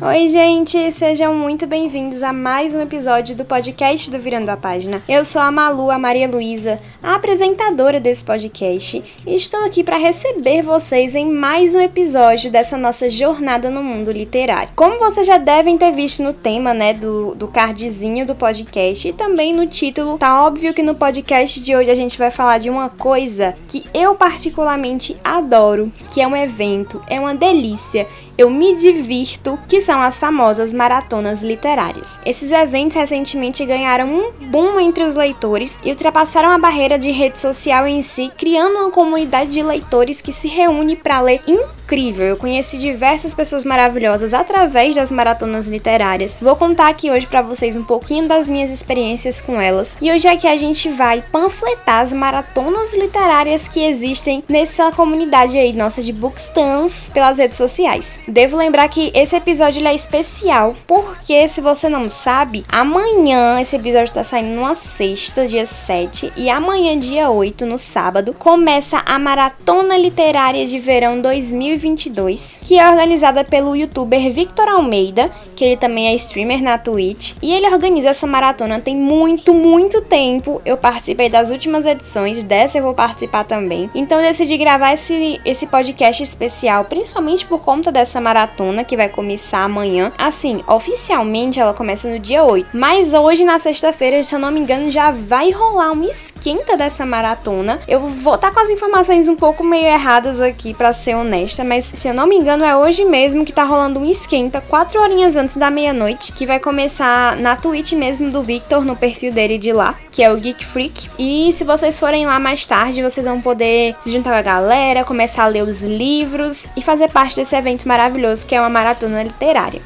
Oi, gente, sejam muito bem-vindos a mais um episódio do podcast do Virando a Página. Eu sou a Malu, a Maria Luísa, a apresentadora desse podcast, e estou aqui para receber vocês em mais um episódio dessa nossa jornada no mundo literário. Como vocês já devem ter visto no tema, né, do, do cardzinho do podcast e também no título, tá óbvio que no podcast de hoje a gente vai falar de uma coisa que eu particularmente adoro, que é um evento, é uma delícia eu me divirto, que são as famosas maratonas literárias. Esses eventos recentemente ganharam um boom entre os leitores e ultrapassaram a barreira de rede social em si, criando uma comunidade de leitores que se reúne para ler incrível. Eu conheci diversas pessoas maravilhosas através das maratonas literárias. Vou contar aqui hoje para vocês um pouquinho das minhas experiências com elas. E hoje aqui a gente vai panfletar as maratonas literárias que existem nessa comunidade aí nossa de bookstans pelas redes sociais. Devo lembrar que esse episódio é especial, porque se você não sabe, amanhã esse episódio tá saindo numa sexta, dia 7, e amanhã, dia 8, no sábado, começa a Maratona Literária de Verão 2022, que é organizada pelo youtuber Victor Almeida, que ele também é streamer na Twitch, e ele organiza essa maratona tem muito, muito tempo. Eu participei das últimas edições, dessa eu vou participar também. Então eu decidi gravar esse, esse podcast especial, principalmente por conta dessa maratona que vai começar amanhã. Assim, oficialmente ela começa no dia 8, mas hoje na sexta-feira, se eu não me engano, já vai rolar um esquenta dessa maratona. Eu vou estar tá com as informações um pouco meio erradas aqui para ser honesta, mas se eu não me engano é hoje mesmo que tá rolando um esquenta, 4 horinhas antes da meia-noite, que vai começar na Twitch mesmo do Victor, no perfil dele de lá, que é o Geek Freak. E se vocês forem lá mais tarde, vocês vão poder se juntar com a galera, começar a ler os livros e fazer parte desse evento maravilhoso que é uma maratona literária.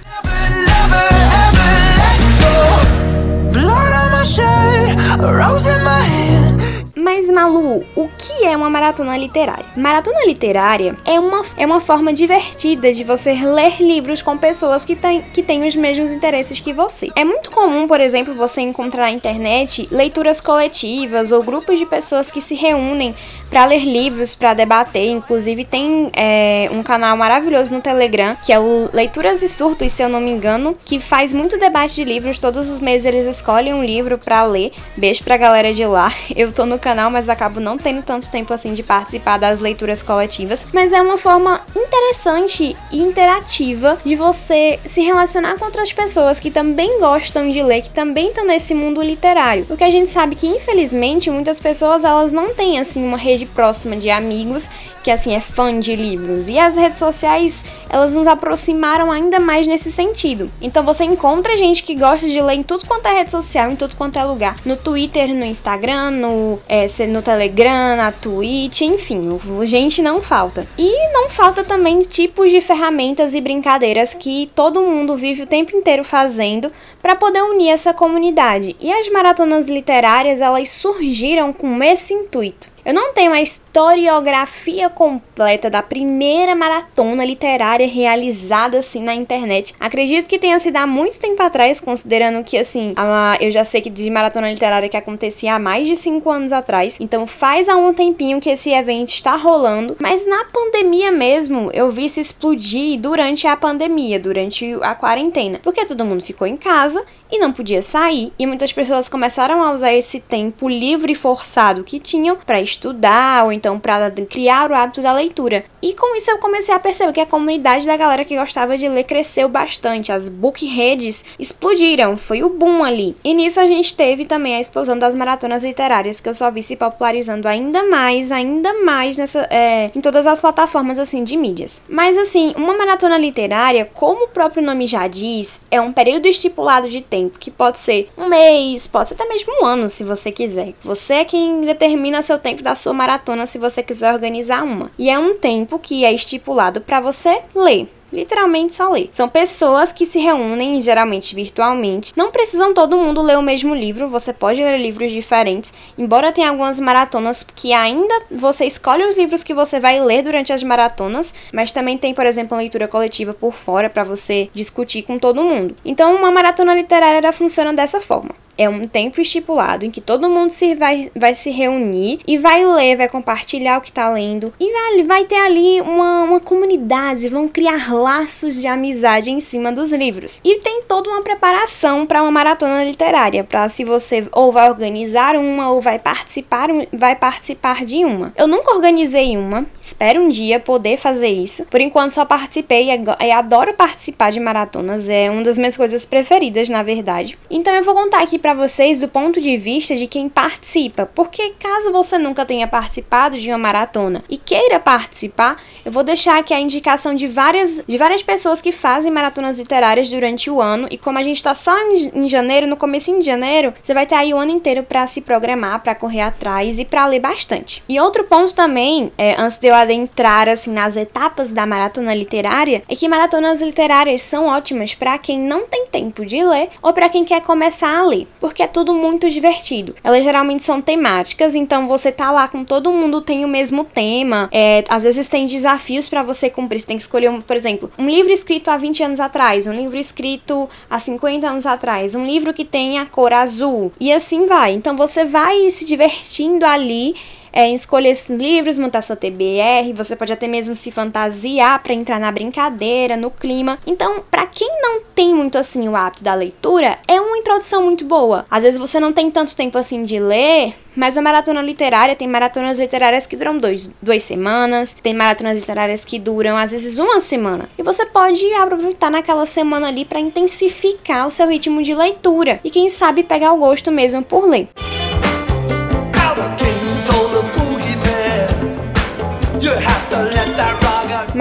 Mas, Malu, o que é uma maratona literária? Maratona literária é uma, é uma forma divertida de você ler livros com pessoas que, tem, que têm os mesmos interesses que você. É muito comum, por exemplo, você encontrar na internet leituras coletivas ou grupos de pessoas que se reúnem para ler livros, para debater. Inclusive, tem é, um canal maravilhoso no Telegram, que é o Leituras e Surtos, se eu não me engano, que faz muito debate de livros. Todos os meses eles escolhem um livro para ler. Beijo pra galera de lá. Eu tô no canal canal, mas acabo não tendo tanto tempo assim de participar das leituras coletivas. Mas é uma forma interessante e interativa de você se relacionar com outras pessoas que também gostam de ler, que também estão nesse mundo literário. Porque a gente sabe que, infelizmente, muitas pessoas elas não têm assim uma rede próxima de amigos que assim é fã de livros. E as redes sociais, elas nos aproximaram ainda mais nesse sentido. Então você encontra gente que gosta de ler em tudo quanto é rede social, em tudo quanto é lugar. No Twitter, no Instagram, no, é, no Telegram, na Twitch, enfim, gente não falta. E não falta também tipos de ferramentas e brincadeiras que todo mundo vive o tempo inteiro fazendo para poder unir essa comunidade. E as maratonas literárias, elas surgiram com esse intuito. Eu não tenho a historiografia completa da primeira maratona literária realizada assim na internet. Acredito que tenha sido há muito tempo atrás, considerando que assim, a, eu já sei que de maratona literária que acontecia há mais de 5 anos atrás. Então faz há um tempinho que esse evento está rolando. Mas na pandemia mesmo, eu vi se explodir durante a pandemia, durante a quarentena. Porque todo mundo ficou em casa e não podia sair, e muitas pessoas começaram a usar esse tempo livre e forçado que tinham para estudar ou então para criar o hábito da leitura. E com isso eu comecei a perceber que a comunidade da galera que gostava de ler cresceu bastante, as book redes explodiram, foi o boom ali. E nisso a gente teve também a explosão das maratonas literárias, que eu só vi se popularizando ainda mais, ainda mais nessa, é, em todas as plataformas assim de mídias. Mas assim, uma maratona literária, como o próprio nome já diz, é um período estipulado de tempo que pode ser um mês, pode ser até mesmo um ano, se você quiser. Você é quem determina seu tempo da sua maratona se você quiser organizar uma. E é um tempo que é estipulado para você ler literalmente só ler. São pessoas que se reúnem, geralmente virtualmente. Não precisam todo mundo ler o mesmo livro, você pode ler livros diferentes, embora tenha algumas maratonas que ainda você escolhe os livros que você vai ler durante as maratonas, mas também tem, por exemplo, leitura coletiva por fora para você discutir com todo mundo. Então, uma maratona literária funciona dessa forma. É um tempo estipulado em que todo mundo se vai, vai se reunir e vai ler, vai compartilhar o que tá lendo. E vai, vai ter ali uma, uma comunidade, vão criar laços de amizade em cima dos livros. E tem toda uma preparação para uma maratona literária, para se você ou vai organizar uma ou vai participar, vai participar de uma. Eu nunca organizei uma, espero um dia poder fazer isso. Por enquanto só participei e adoro participar de maratonas, é uma das minhas coisas preferidas, na verdade. Então eu vou contar aqui para vocês do ponto de vista de quem participa, porque caso você nunca tenha participado de uma maratona e queira participar, eu vou deixar aqui a indicação de várias, de várias pessoas que fazem maratonas literárias durante o ano. E como a gente está só em, janeiro, no começo de janeiro, você vai ter aí o ano inteiro para se programar, para correr atrás e para ler bastante. E outro ponto também, é, antes de eu adentrar assim nas etapas da maratona literária, é que maratonas literárias são ótimas para quem não tem tempo de ler ou para quem quer começar a ler porque é tudo muito divertido. Elas geralmente são temáticas, então você tá lá com todo mundo tem o mesmo tema. É, às vezes tem desafios para você cumprir. Você tem que escolher, um, por exemplo, um livro escrito há 20 anos atrás, um livro escrito há 50 anos atrás, um livro que tem a cor azul e assim vai. Então você vai se divertindo ali é, escolher esses livros, montar sua TBR, você pode até mesmo se fantasiar para entrar na brincadeira, no clima. Então, para quem não tem muito assim o hábito da leitura, é uma introdução muito boa. Às vezes você não tem tanto tempo assim de ler, mas a maratona literária tem maratonas literárias que duram dois, duas semanas, tem maratonas literárias que duram às vezes uma semana. E você pode aproveitar naquela semana ali para intensificar o seu ritmo de leitura e quem sabe pegar o gosto mesmo por ler.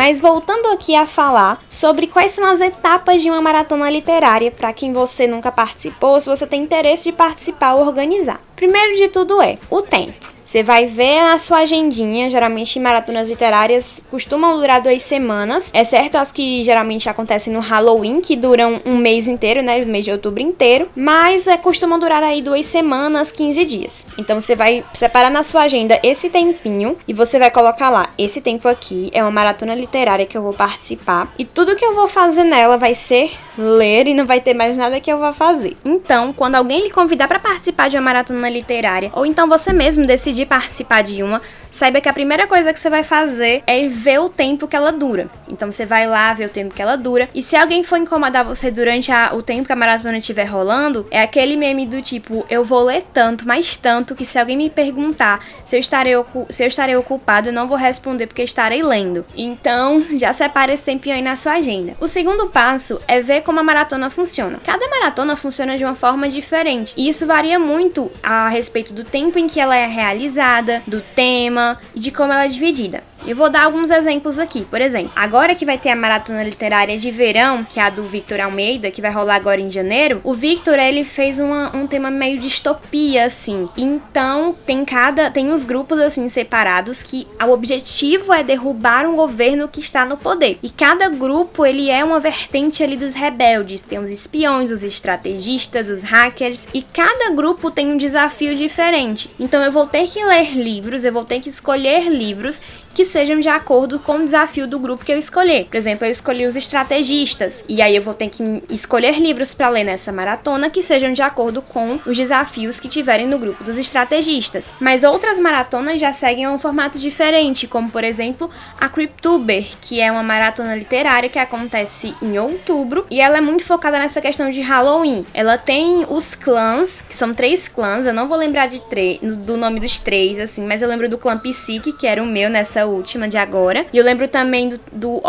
Mas voltando aqui a falar sobre quais são as etapas de uma maratona literária para quem você nunca participou, se você tem interesse de participar ou organizar. Primeiro de tudo é o tempo. Você vai ver a sua agendinha, geralmente maratonas literárias costumam durar duas semanas, exceto as que geralmente acontecem no Halloween, que duram um mês inteiro, né, o mês de outubro inteiro, mas é, costumam durar aí duas semanas, 15 dias. Então você vai separar na sua agenda esse tempinho e você vai colocar lá, esse tempo aqui é uma maratona literária que eu vou participar e tudo que eu vou fazer nela vai ser ler e não vai ter mais nada que eu vá fazer. Então, quando alguém lhe convidar para participar de uma maratona literária, ou então você mesmo decidir participar de uma, saiba que a primeira coisa que você vai fazer é ver o tempo que ela dura. Então você vai lá ver o tempo que ela dura. E se alguém for incomodar você durante a, o tempo que a maratona estiver rolando, é aquele meme do tipo, eu vou ler tanto, mais tanto, que se alguém me perguntar se eu estarei, se eu estarei ocupado, eu não vou responder porque estarei lendo. Então, já separa esse tempinho aí na sua agenda. O segundo passo é ver como a maratona funciona. Cada maratona funciona de uma forma diferente. E isso varia muito a respeito do tempo em que ela é realizada, do tema e de como ela é dividida. Eu vou dar alguns exemplos aqui. Por exemplo, agora que vai ter a maratona literária de verão, que é a do Victor Almeida, que vai rolar agora em janeiro, o Victor ele fez uma, um tema meio distopia assim. Então tem cada tem os grupos assim separados que o objetivo é derrubar um governo que está no poder. E cada grupo ele é uma vertente ali dos rebeldes. Tem os espiões, os estrategistas, os hackers e cada grupo tem um desafio diferente. Então eu vou ter que ler livros, eu vou ter que escolher livros que sejam de acordo com o desafio do grupo que eu escolher. Por exemplo, eu escolhi os estrategistas e aí eu vou ter que escolher livros para ler nessa maratona que sejam de acordo com os desafios que tiverem no grupo dos estrategistas. Mas outras maratonas já seguem um formato diferente, como por exemplo a Cryptuber, que é uma maratona literária que acontece em outubro e ela é muito focada nessa questão de Halloween. Ela tem os clãs, que são três clãs, eu não vou lembrar de do nome dos três assim, mas eu lembro do clã Psique, que era o meu nessa última de agora. E eu lembro também do, do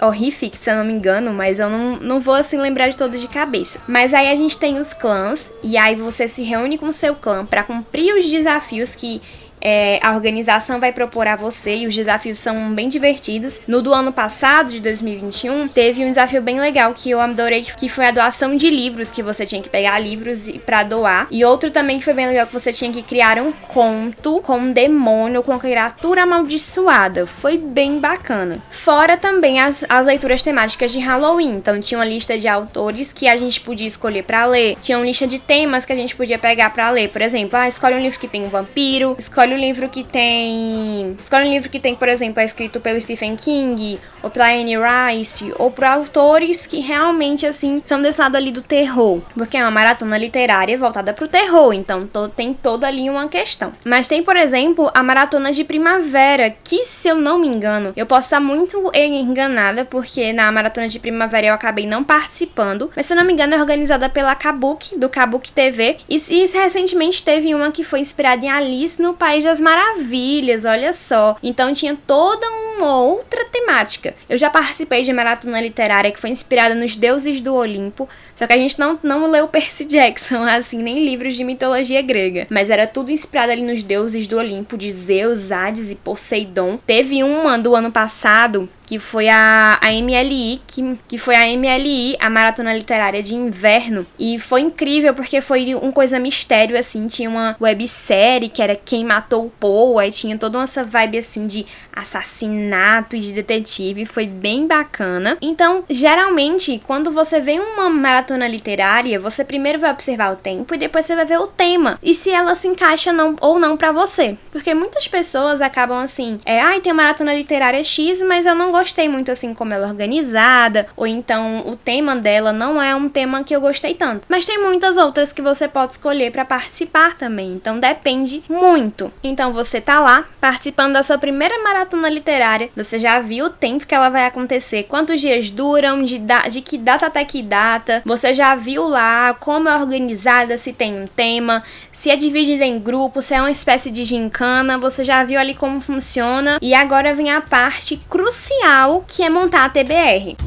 Horrific, se eu não me engano, mas eu não, não vou assim lembrar de todos de cabeça. Mas aí a gente tem os clãs, e aí você se reúne com seu clã para cumprir os desafios que é, a organização vai propor a você e os desafios são bem divertidos. No do ano passado, de 2021, teve um desafio bem legal que eu adorei, que foi a doação de livros, que você tinha que pegar livros para doar. E outro também que foi bem legal, que você tinha que criar um conto com um demônio, com uma criatura amaldiçoada. Foi bem bacana. Fora também as, as leituras temáticas de Halloween. Então tinha uma lista de autores que a gente podia escolher para ler. Tinha uma lista de temas que a gente podia pegar para ler. Por exemplo, ah, escolhe um livro que tem um vampiro, escolhe escolhe o livro que tem. Escolhe um livro que tem, por exemplo, é escrito pelo Stephen King, ou pela Anne Rice, ou por autores que realmente, assim, são desse lado ali do terror. Porque é uma maratona literária voltada pro terror, então to tem toda ali uma questão. Mas tem, por exemplo, a maratona de primavera, que se eu não me engano, eu posso estar muito enganada, porque na maratona de primavera eu acabei não participando, mas se eu não me engano é organizada pela Kabuki, do Kabuki TV, e, e recentemente teve uma que foi inspirada em Alice no País das Maravilhas, olha só. Então tinha toda uma outra temática. Eu já participei de maratona literária que foi inspirada nos deuses do Olimpo, só que a gente não, não leu Percy Jackson, assim, nem livros de mitologia grega, mas era tudo inspirado ali nos deuses do Olimpo, de Zeus, Hades e Poseidon. Teve uma do ano passado que foi a, a MLI, que, que foi a MLI, a Maratona Literária de Inverno. E foi incrível porque foi um coisa mistério, assim. Tinha uma websérie que era Quem Matou o Poe, aí tinha toda essa vibe, assim, de assassinato e de detetive. Foi bem bacana. Então, geralmente, quando você vê uma maratona literária, você primeiro vai observar o tempo e depois você vai ver o tema. E se ela se encaixa não, ou não para você. Porque muitas pessoas acabam assim, é, ai, tem uma maratona literária X, mas eu não gostei muito assim como ela é organizada, ou então o tema dela não é um tema que eu gostei tanto. Mas tem muitas outras que você pode escolher para participar também, então depende muito. Então você tá lá participando da sua primeira maratona literária, você já viu o tempo que ela vai acontecer, quantos dias duram, de, da de que data até que data, você já viu lá como é organizada, se tem um tema, se é dividida em grupos, se é uma espécie de gincana, você já viu ali como funciona. E agora vem a parte crucial que é montar a TBR.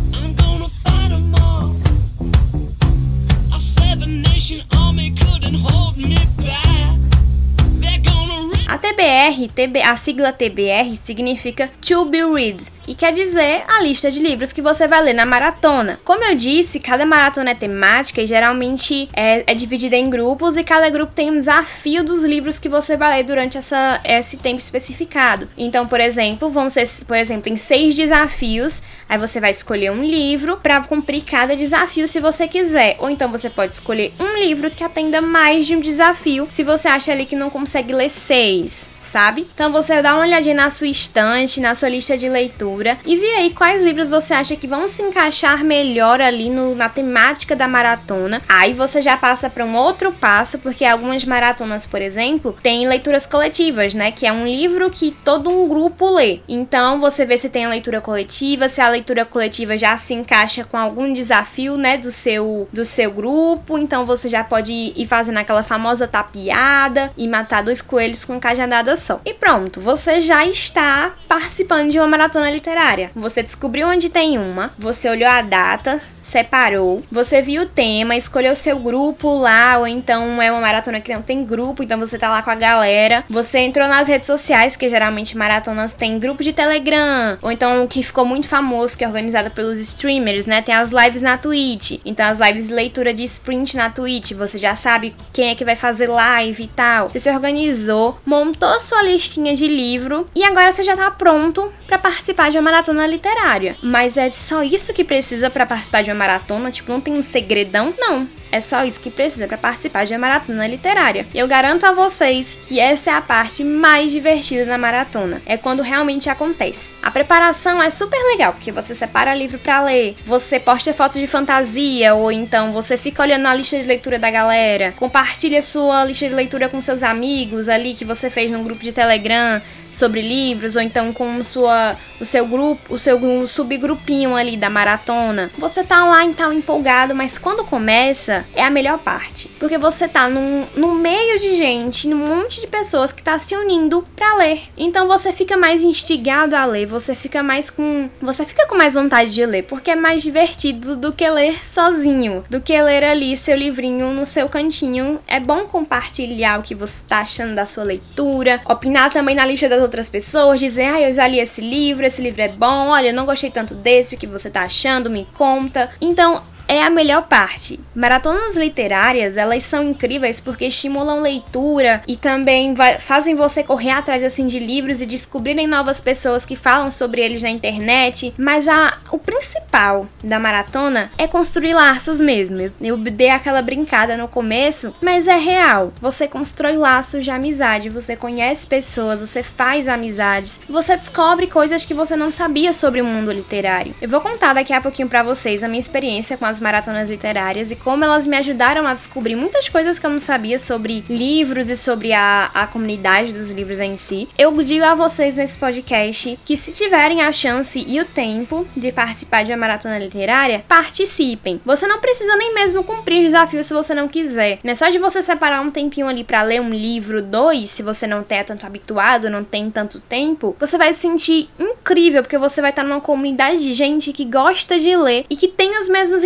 A TBR, TB, a sigla TBR significa To Be Read e quer dizer a lista de livros que você vai ler na maratona. Como eu disse, cada maratona é temática e geralmente é, é dividida em grupos e cada grupo tem um desafio dos livros que você vai ler durante essa, esse tempo especificado. Então, por exemplo, vão ser, por exemplo, tem seis desafios, aí você vai escolher um livro para cumprir cada desafio se você quiser. Ou então você pode escolher um livro que atenda mais de um desafio se você acha ali que não consegue ler seis trees. Sabe? Então você dá uma olhadinha na sua estante, na sua lista de leitura e vê aí quais livros você acha que vão se encaixar melhor ali no, na temática da maratona. Aí você já passa para um outro passo, porque algumas maratonas, por exemplo, têm leituras coletivas, né? Que é um livro que todo um grupo lê. Então você vê se tem a leitura coletiva, se a leitura coletiva já se encaixa com algum desafio, né, do seu do seu grupo. Então você já pode ir fazendo aquela famosa tapeada e matar dois coelhos com cajadada E pronto, você já está participando de uma maratona literária. Você descobriu onde tem uma, você olhou a data, separou, você viu o tema, escolheu seu grupo lá, ou então é uma maratona que não tem grupo, então você tá lá com a galera. Você entrou nas redes sociais, que geralmente maratonas tem grupo de Telegram, ou então o que ficou muito famoso, que é organizado pelos streamers, né? Tem as lives na Twitch. Então as lives de leitura de sprint na Twitch, você já sabe quem é que vai fazer live e tal. Você se organizou, montou sua listinha de livro e agora você já tá pronto para participar de uma maratona literária. Mas é só isso que precisa para participar de uma maratona? Tipo, não tem um segredão? Não. É só isso que precisa para participar de uma maratona literária. E eu garanto a vocês que essa é a parte mais divertida da maratona. É quando realmente acontece. A preparação é super legal, porque você separa livro para ler, você posta fotos de fantasia, ou então você fica olhando a lista de leitura da galera, compartilha sua lista de leitura com seus amigos ali que você fez num grupo de Telegram sobre livros, ou então com sua, o seu grupo, o seu subgrupinho ali da maratona. Você tá lá então empolgado, mas quando começa é a melhor parte. Porque você tá num, num meio de gente, num monte de pessoas que tá se unindo para ler. Então você fica mais instigado a ler, você fica mais com. Você fica com mais vontade de ler, porque é mais divertido do que ler sozinho, do que ler ali seu livrinho no seu cantinho. É bom compartilhar o que você tá achando da sua leitura, opinar também na lista das outras pessoas, dizer, ah, eu já li esse livro, esse livro é bom, olha, eu não gostei tanto desse, o que você tá achando, me conta. Então, é a melhor parte. Maratonas literárias, elas são incríveis porque estimulam leitura e também fazem você correr atrás assim de livros e descobrirem novas pessoas que falam sobre eles na internet, mas a, o principal da maratona é construir laços mesmo. Eu, eu dei aquela brincada no começo, mas é real. Você constrói laços de amizade, você conhece pessoas, você faz amizades, você descobre coisas que você não sabia sobre o mundo literário. Eu vou contar daqui a pouquinho para vocês a minha experiência com as maratonas literárias e como elas me ajudaram a descobrir muitas coisas que eu não sabia sobre livros e sobre a, a comunidade dos livros em si. Eu digo a vocês nesse podcast que se tiverem a chance e o tempo de participar de uma maratona literária, participem. Você não precisa nem mesmo cumprir desafios se você não quiser. Não é só de você separar um tempinho ali para ler um livro, dois, se você não é tanto habituado, não tem tanto tempo, você vai se sentir incrível porque você vai estar numa comunidade de gente que gosta de ler e que tem os mesmos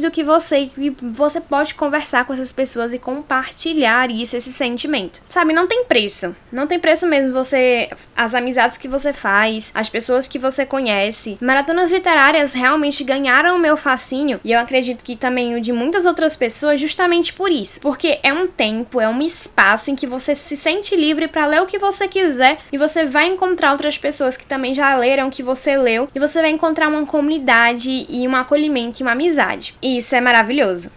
do que você e você pode conversar com essas pessoas e compartilhar isso, esse sentimento. Sabe, não tem preço. Não tem preço mesmo você as amizades que você faz, as pessoas que você conhece. Maratonas literárias realmente ganharam o meu fascínio e eu acredito que também o de muitas outras pessoas justamente por isso, porque é um tempo, é um espaço em que você se sente livre para ler o que você quiser e você vai encontrar outras pessoas que também já leram o que você leu e você vai encontrar uma comunidade e um acolhimento e uma amizade. E isso é maravilhoso.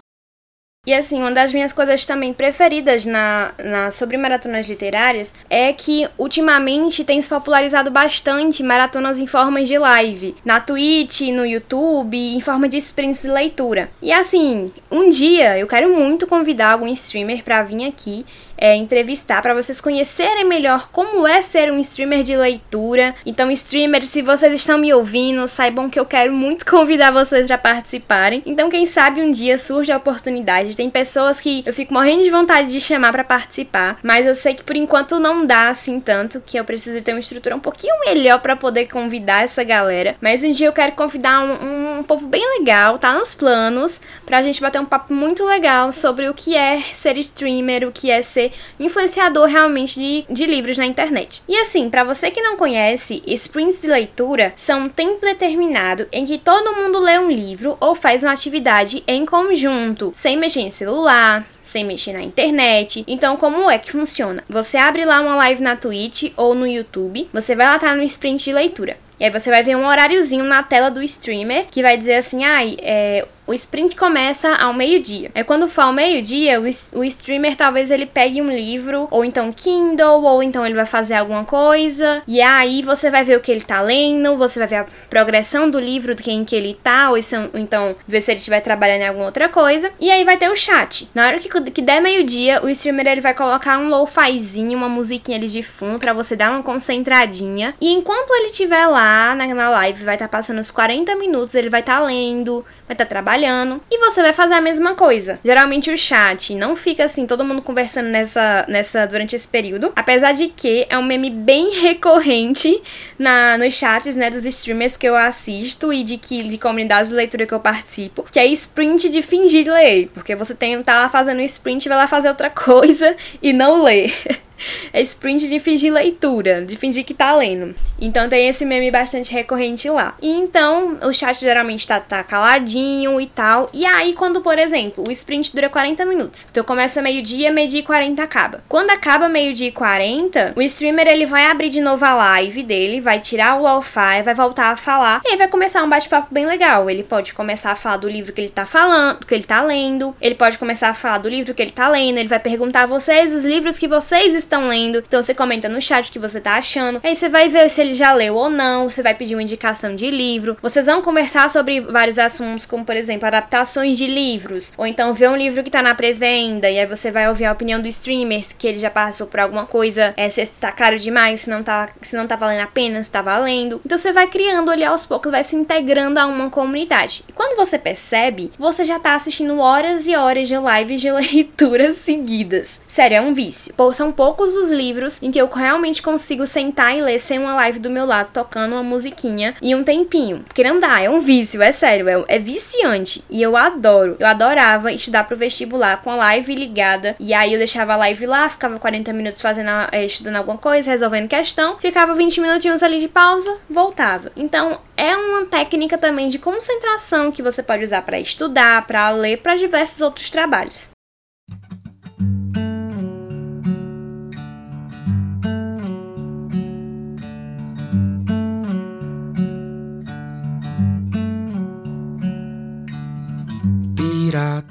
E assim, uma das minhas coisas também preferidas na, na sobre maratonas literárias é que ultimamente tem se popularizado bastante maratonas em formas de live, na Twitch, no YouTube, em forma de sprints de leitura. E assim, um dia eu quero muito convidar algum streamer para vir aqui é, entrevistar para vocês conhecerem melhor como é ser um streamer de leitura. Então, streamers, se vocês estão me ouvindo, saibam que eu quero muito convidar vocês a participarem. Então, quem sabe um dia surge a oportunidade. Tem pessoas que eu fico morrendo de vontade de chamar para participar, mas eu sei que por enquanto não dá assim tanto, que eu preciso ter uma estrutura um pouquinho melhor para poder convidar essa galera. Mas um dia eu quero convidar um, um, um povo bem legal, tá nos planos, pra gente bater um papo muito legal sobre o que é ser streamer, o que é ser influenciador realmente de, de livros na internet. E assim, para você que não conhece, sprints de leitura são um tempo determinado em que todo mundo lê um livro ou faz uma atividade em conjunto, sem mexer em celular, sem mexer na internet. Então, como é que funciona? Você abre lá uma live na Twitch ou no YouTube, você vai lá estar tá no sprint de leitura. E aí você vai ver um horáriozinho na tela do streamer que vai dizer assim, ai, ah, é, o sprint começa ao meio-dia. É quando for ao meio-dia, o, o streamer talvez ele pegue um livro, ou então Kindle, ou então ele vai fazer alguma coisa, e aí você vai ver o que ele tá lendo, você vai ver a progressão do livro, de quem que ele tá, ou, então ver se ele estiver trabalhando em alguma outra coisa, e aí vai ter o chat. Na hora que, que der meio-dia, o streamer ele vai colocar um lo-fizinho, uma musiquinha ali de fundo, para você dar uma concentradinha, e enquanto ele estiver lá na, na live, vai estar tá passando os 40 minutos, ele vai estar tá lendo, vai estar tá trabalhando e você vai fazer a mesma coisa. Geralmente o chat não fica assim, todo mundo conversando nessa, nessa durante esse período, apesar de que é um meme bem recorrente na nos chats, né, dos streamers que eu assisto e de que de comunidades de leitura que eu participo, que é sprint de fingir ler, porque você tem tá lá fazendo sprint, vai lá fazer outra coisa e não ler. É sprint de fingir leitura, de fingir que tá lendo. Então tem esse meme bastante recorrente lá. E então o chat geralmente tá, tá caladinho e tal. E aí, quando, por exemplo, o sprint dura 40 minutos. Então começa meio-dia, meio-dia e 40 acaba. Quando acaba meio-dia e 40, o streamer ele vai abrir de novo a live dele, vai tirar o Wi-Fi, vai voltar a falar. E aí vai começar um bate-papo bem legal. Ele pode começar a falar do livro que ele tá falando, que ele tá lendo. Ele pode começar a falar do livro que ele tá lendo. Ele vai perguntar a vocês os livros que vocês estão estão lendo. Então você comenta no chat o que você tá achando. Aí você vai ver se ele já leu ou não. Você vai pedir uma indicação de livro. Vocês vão conversar sobre vários assuntos, como por exemplo, adaptações de livros. Ou então ver um livro que tá na pré-venda. E aí você vai ouvir a opinião do streamer, que ele já passou por alguma coisa. É, se tá caro demais, se não tá, se não tá valendo a pena, se tá valendo. Então você vai criando ali aos poucos, vai se integrando a uma comunidade. E quando você percebe, você já tá assistindo horas e horas de lives de leitura seguidas. Sério, é um vício. São poucos poucos os livros em que eu realmente consigo sentar e ler sem uma live do meu lado tocando uma musiquinha e um tempinho. Porque não dá, é um vício, é sério, é, é viciante. E eu adoro. Eu adorava estudar pro vestibular com a live ligada. E aí eu deixava a live lá, ficava 40 minutos fazendo, é, estudando alguma coisa, resolvendo questão, ficava 20 minutinhos ali de pausa, voltava. Então é uma técnica também de concentração que você pode usar para estudar, para ler, para diversos outros trabalhos.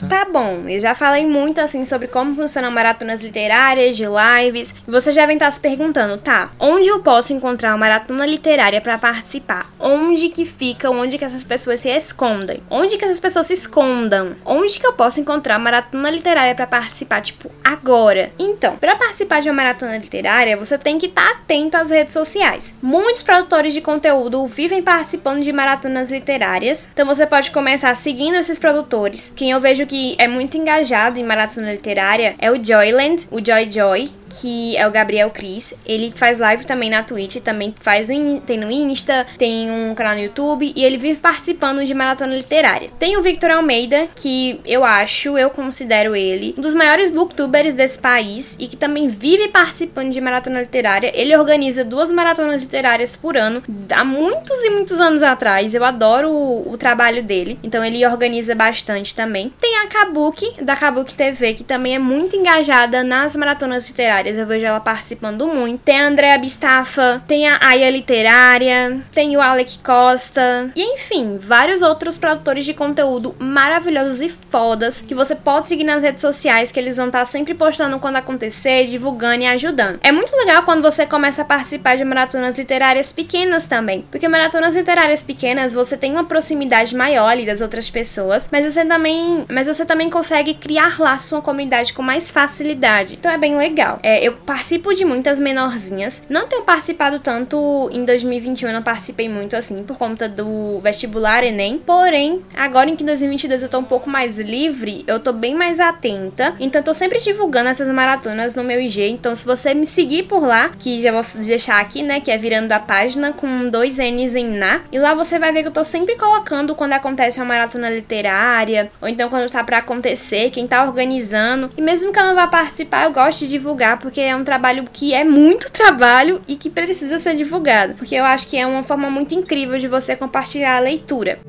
Pirata. Tá bom, eu já falei muito assim sobre como funcionam maratonas literárias, de lives. E vocês devem estar se perguntando, tá? Onde eu posso encontrar uma maratona literária para participar? Onde que fica? Onde que essas pessoas se escondem? Onde que essas pessoas se escondam? Onde que eu posso encontrar uma maratona literária para participar, tipo, agora? Então, para participar de uma maratona literária, você tem que estar tá atento às redes sociais. Muitos produtores de conteúdo vivem participando de maratonas literárias, então você pode começar seguindo esses produtores. Quem eu vejo que é muito engajado em maratona literária é o Joyland, o Joy Joy, que é o Gabriel Cris. Ele faz live também na Twitch, também faz em, tem no Insta, tem um canal no YouTube e ele vive participando de maratona literária. Tem o Victor Almeida, que eu acho, eu considero ele um dos maiores booktubers desse país e que também vive participando de maratona literária. Ele organiza duas maratonas literárias por ano, há muitos e muitos anos atrás. Eu adoro o, o trabalho dele, então ele organiza bastante também. Tem a Kabuki, da Kabuki TV, que também é muito engajada nas maratonas literárias eu vejo ela participando muito. Tem a Andrea Bistafa, tem a Aya Literária, tem o Alec Costa, e enfim, vários outros produtores de conteúdo maravilhosos e fodas que você pode seguir nas redes sociais, que eles vão estar sempre postando quando acontecer, divulgando e ajudando. É muito legal quando você começa a participar de maratonas literárias pequenas também, porque maratonas literárias pequenas você tem uma proximidade maior das outras pessoas, mas você também, mas você também consegue criar laços com a comunidade com mais facilidade. Então é bem legal. É, é, eu participo de muitas menorzinhas. Não tenho participado tanto em 2021, eu não participei muito assim por conta do vestibular Enem. Porém, agora em que 2022 eu tô um pouco mais livre, eu tô bem mais atenta. Então eu tô sempre divulgando essas maratonas no meu IG. Então se você me seguir por lá, que já vou deixar aqui, né, que é virando a página com dois N's em na, e lá você vai ver que eu tô sempre colocando quando acontece uma maratona literária, ou então quando tá para acontecer, quem tá organizando. E mesmo que eu não vá participar, eu gosto de divulgar porque é um trabalho que é muito trabalho e que precisa ser divulgado. Porque eu acho que é uma forma muito incrível de você compartilhar a leitura.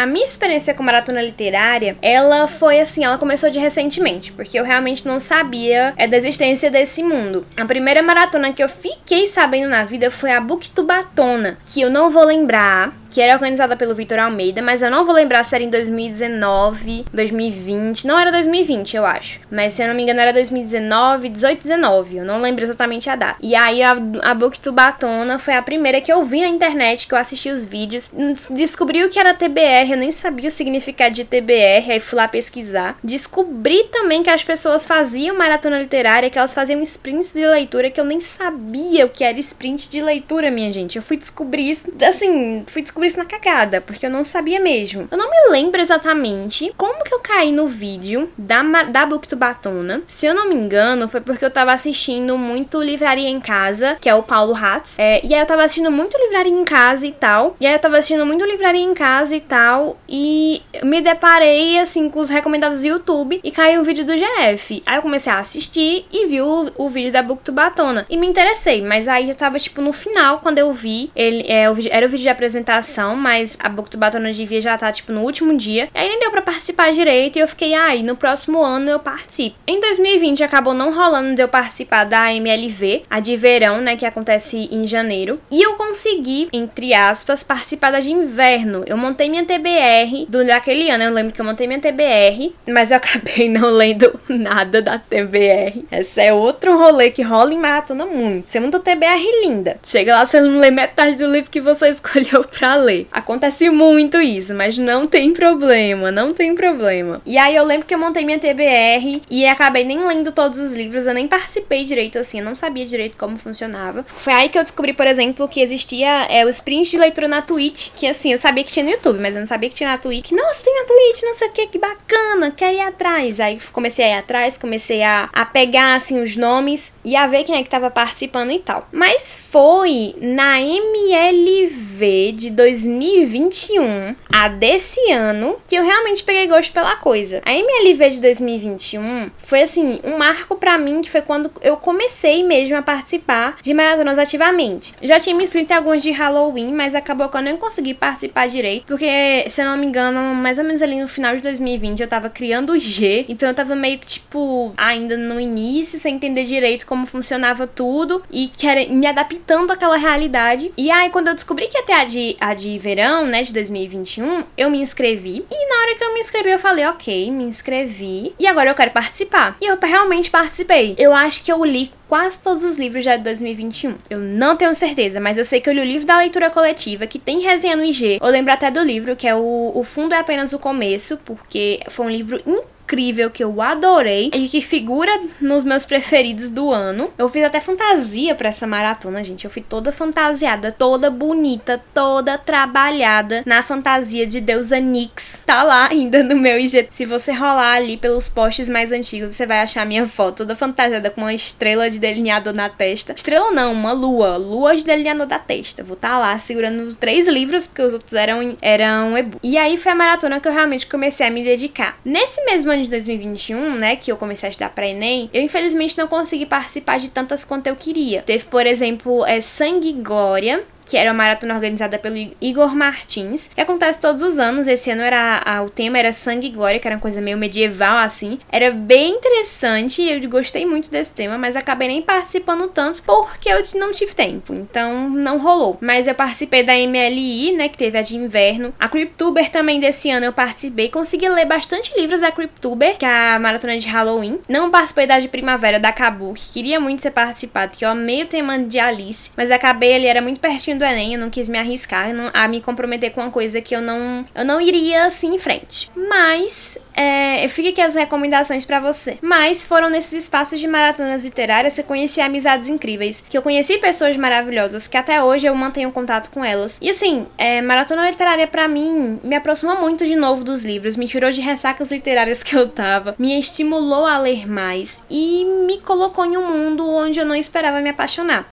A minha experiência com maratona literária, ela foi assim, ela começou de recentemente, porque eu realmente não sabia é, da existência desse mundo. A primeira maratona que eu fiquei sabendo na vida foi a Booktubatona, que eu não vou lembrar que era organizada pelo Vitor Almeida, mas eu não vou lembrar se era em 2019, 2020. Não era 2020, eu acho. Mas se eu não me engano, era 2019, 18, 19. Eu não lembro exatamente a data. E aí a, a Booktubatona foi a primeira que eu vi na internet, que eu assisti os vídeos. Descobri o que era TBR, eu nem sabia o significado de TBR, aí fui lá pesquisar. Descobri também que as pessoas faziam maratona literária, que elas faziam sprints de leitura, que eu nem sabia o que era sprint de leitura, minha gente. Eu fui descobrir isso, assim, fui descobrir descobri isso na cagada, porque eu não sabia mesmo. Eu não me lembro exatamente como que eu caí no vídeo da, da Booktubatona. Se eu não me engano, foi porque eu tava assistindo muito Livraria em Casa, que é o Paulo Hatz. É, e aí eu tava assistindo muito Livraria em Casa e tal. E aí eu tava assistindo muito Livraria em Casa e tal. E me deparei, assim, com os recomendados do YouTube e caiu um vídeo do GF. Aí eu comecei a assistir e vi o, o vídeo da Booktubatona. E me interessei, mas aí já tava, tipo, no final, quando eu vi, ele, é, o, era o vídeo de apresentação mas a Book do Batona devia já tá, tipo, no último dia. E aí nem deu pra participar direito e eu fiquei, ai, ah, no próximo ano eu participo. Em 2020 acabou não rolando de eu participar da MLV, a de verão, né, que acontece em janeiro. E eu consegui, entre aspas, participar da de inverno. Eu montei minha TBR do daquele ano, eu lembro que eu montei minha TBR, mas eu acabei não lendo nada da TBR. Esse é outro rolê que rola em maratona muito. Você monta TBR linda. Chega lá, você não lê metade do livro que você escolheu pra ler. Acontece muito isso, mas não tem problema, não tem problema. E aí eu lembro que eu montei minha TBR e acabei nem lendo todos os livros, eu nem participei direito assim, eu não sabia direito como funcionava. Foi aí que eu descobri, por exemplo, que existia é, os prints de leitura na Twitch, que assim, eu sabia que tinha no YouTube, mas eu não sabia que tinha na Twitch. Nossa, tem na Twitch, não sei o que, que bacana, quero ir atrás. Aí comecei a ir atrás, comecei a, a pegar assim os nomes e a ver quem é que tava participando e tal. Mas foi na MLV de 2021, a desse ano, que eu realmente peguei gosto pela coisa. A MLV de 2021 foi assim, um marco para mim que foi quando eu comecei mesmo a participar de maratonas ativamente. Já tinha me inscrito em algumas de Halloween, mas acabou que eu nem consegui participar direito, porque se eu não me engano, mais ou menos ali no final de 2020 eu tava criando o G, então eu tava meio que tipo ainda no início, sem entender direito como funcionava tudo e me adaptando àquela realidade. E aí quando eu descobri que ia ter a de, a de verão, né, de 2021, eu me inscrevi. E na hora que eu me inscrevi, eu falei, ok, me inscrevi. E agora eu quero participar. E eu realmente participei. Eu acho que eu li quase todos os livros já de 2021. Eu não tenho certeza, mas eu sei que eu li o livro da leitura coletiva, que tem resenha no IG. Eu lembro até do livro, que é o, o Fundo é Apenas o Começo, porque foi um livro incrível incrível que eu adorei e que figura nos meus preferidos do ano. Eu fiz até fantasia para essa maratona, gente. Eu fui toda fantasiada, toda bonita, toda trabalhada na fantasia de deusa Nix. Tá lá ainda no meu IG. Se você rolar ali pelos posts mais antigos, você vai achar minha foto toda fantasiada com uma estrela de delineador na testa. Estrela não, uma lua. Lua de delineador da testa. Vou estar tá lá segurando três livros, porque os outros eram, eram e-book. E aí foi a maratona que eu realmente comecei a me dedicar. Nesse mesmo ano de 2021, né, que eu comecei a estudar para Enem, eu infelizmente não consegui participar de tantas quanto eu queria. Teve, por exemplo, é Sangue e Glória, que era uma maratona organizada pelo Igor Martins, que acontece todos os anos. Esse ano era a, o tema era Sangue e Glória, que era uma coisa meio medieval assim. Era bem interessante, eu gostei muito desse tema, mas acabei nem participando tanto porque eu não tive tempo, então não rolou. Mas eu participei da MLI, né, que teve a de inverno. A Cryptuber também desse ano eu participei, consegui ler bastante livros da Cryptuber, que é a maratona de Halloween. Não participei da de primavera da que queria muito ser participado, que eu amei o tema de Alice, mas acabei ali, era muito pertinho do Enem, eu não quis me arriscar não, a me comprometer com uma coisa que eu não, eu não iria assim em frente. Mas é, fica aqui as recomendações para você. Mas foram nesses espaços de maratonas literárias que eu conheci amizades incríveis, que eu conheci pessoas maravilhosas, que até hoje eu mantenho contato com elas. E assim, é, maratona literária para mim me aproximou muito de novo dos livros, me tirou de ressacas literárias que eu tava, me estimulou a ler mais e me colocou em um mundo onde eu não esperava me apaixonar.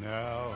Now.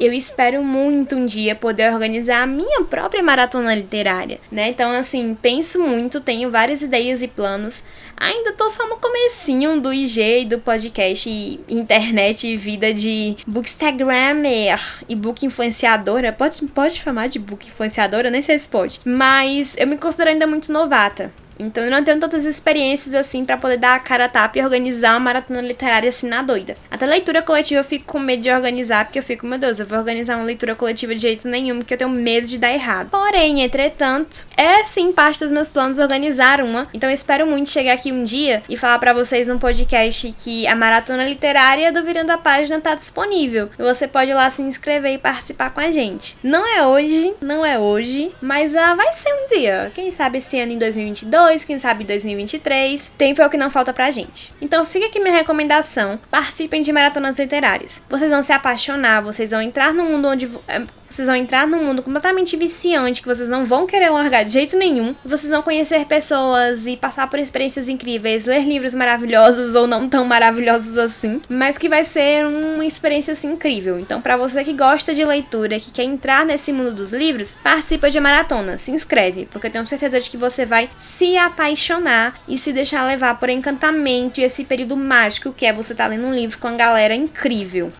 Eu espero muito um dia poder organizar a minha própria maratona literária, né? Então, assim, penso muito, tenho várias ideias e planos. Ainda tô só no comecinho do IG e do podcast e internet e vida de bookstagrammer e book influenciadora. Pode, pode chamar de book influenciadora? Nem sei se pode. Mas eu me considero ainda muito novata. Então eu não tenho tantas experiências assim para poder dar a cara a tapa e organizar uma maratona literária assim na doida. Até leitura coletiva eu fico com medo de organizar, porque eu fico, meu Deus, eu vou organizar uma leitura coletiva de jeito nenhum, porque eu tenho medo de dar errado. Porém, entretanto, é sim parte dos meus planos organizar uma. Então eu espero muito chegar aqui um dia e falar para vocês num podcast que a maratona literária do Virando a Página tá disponível. E você pode ir lá se inscrever e participar com a gente. Não é hoje, não é hoje, mas uh, vai ser um dia. Quem sabe esse ano em 2022 2022, quem sabe 2023. Tempo é o que não falta pra gente. Então fica aqui minha recomendação: participem de maratonas literárias. Vocês vão se apaixonar, vocês vão entrar num mundo onde é, vocês vão entrar num mundo completamente viciante que vocês não vão querer largar de jeito nenhum. Vocês vão conhecer pessoas e passar por experiências incríveis, ler livros maravilhosos ou não tão maravilhosos assim, mas que vai ser uma experiência assim incrível. Então, para você que gosta de leitura, que quer entrar nesse mundo dos livros, participa de maratona, se inscreve, porque eu tenho certeza de que você vai se apaixonar e se deixar levar por encantamento e esse período mágico que é você estar tá lendo um livro com a galera incrível.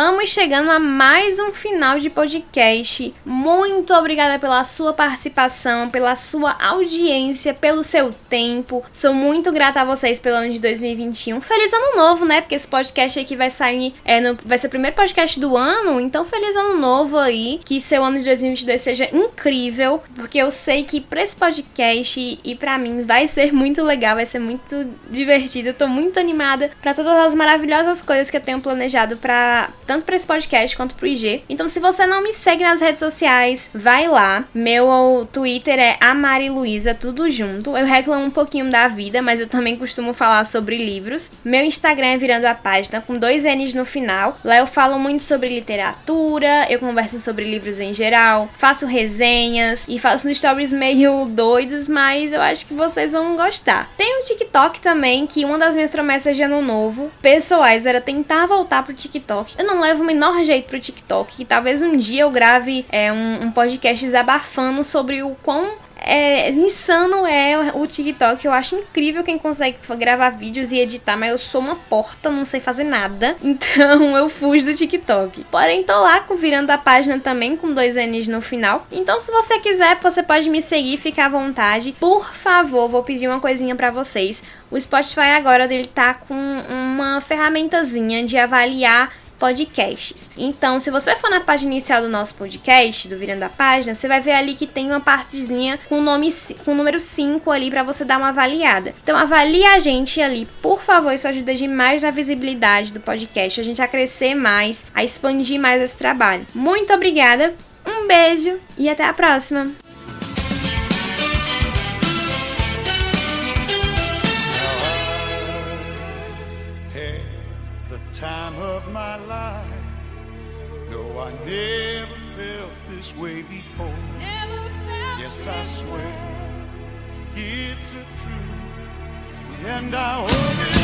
Vamos chegando a mais um final de podcast. Muito obrigada pela sua participação, pela sua audiência, pelo seu tempo. Sou muito grata a vocês pelo ano de 2021. Feliz ano novo, né? Porque esse podcast aqui vai sair, é, no, vai ser o primeiro podcast do ano. Então, feliz ano novo aí. Que seu ano de 2022 seja incrível. Porque eu sei que pra esse podcast e pra mim vai ser muito legal, vai ser muito divertido. Eu tô muito animada para todas as maravilhosas coisas que eu tenho planejado para tanto para esse podcast quanto pro IG. Então, se você não me segue nas redes sociais, vai lá. Meu Twitter é Amariluísa, tudo junto. Eu reclamo um pouquinho da vida, mas eu também costumo falar sobre livros. Meu Instagram é virando a página com dois N's no final. Lá eu falo muito sobre literatura, eu converso sobre livros em geral, faço resenhas e faço stories meio doidos, mas eu acho que vocês vão gostar. Tem o TikTok também, que uma das minhas promessas de ano novo pessoais era tentar voltar pro TikTok. Eu não levo o menor jeito pro TikTok. E talvez um dia eu grave é, um, um podcast desabafando sobre o quão é, insano é o TikTok. Eu acho incrível quem consegue gravar vídeos e editar, mas eu sou uma porta, não sei fazer nada. Então eu fujo do TikTok. Porém, tô lá virando a página também com dois N's no final. Então, se você quiser, você pode me seguir, fica à vontade. Por favor, vou pedir uma coisinha para vocês. O Spotify agora ele tá com uma ferramentazinha de avaliar podcasts. Então, se você for na página inicial do nosso podcast, do Virando a Página, você vai ver ali que tem uma partezinha com o nome com o número 5 ali para você dar uma avaliada. Então, avalie a gente ali, por favor, isso ajuda demais na visibilidade do podcast, a gente a crescer mais, a expandir mais esse trabalho. Muito obrigada. Um beijo e até a próxima. Never felt this way before. yes, I swear it's a truth, and I hope it.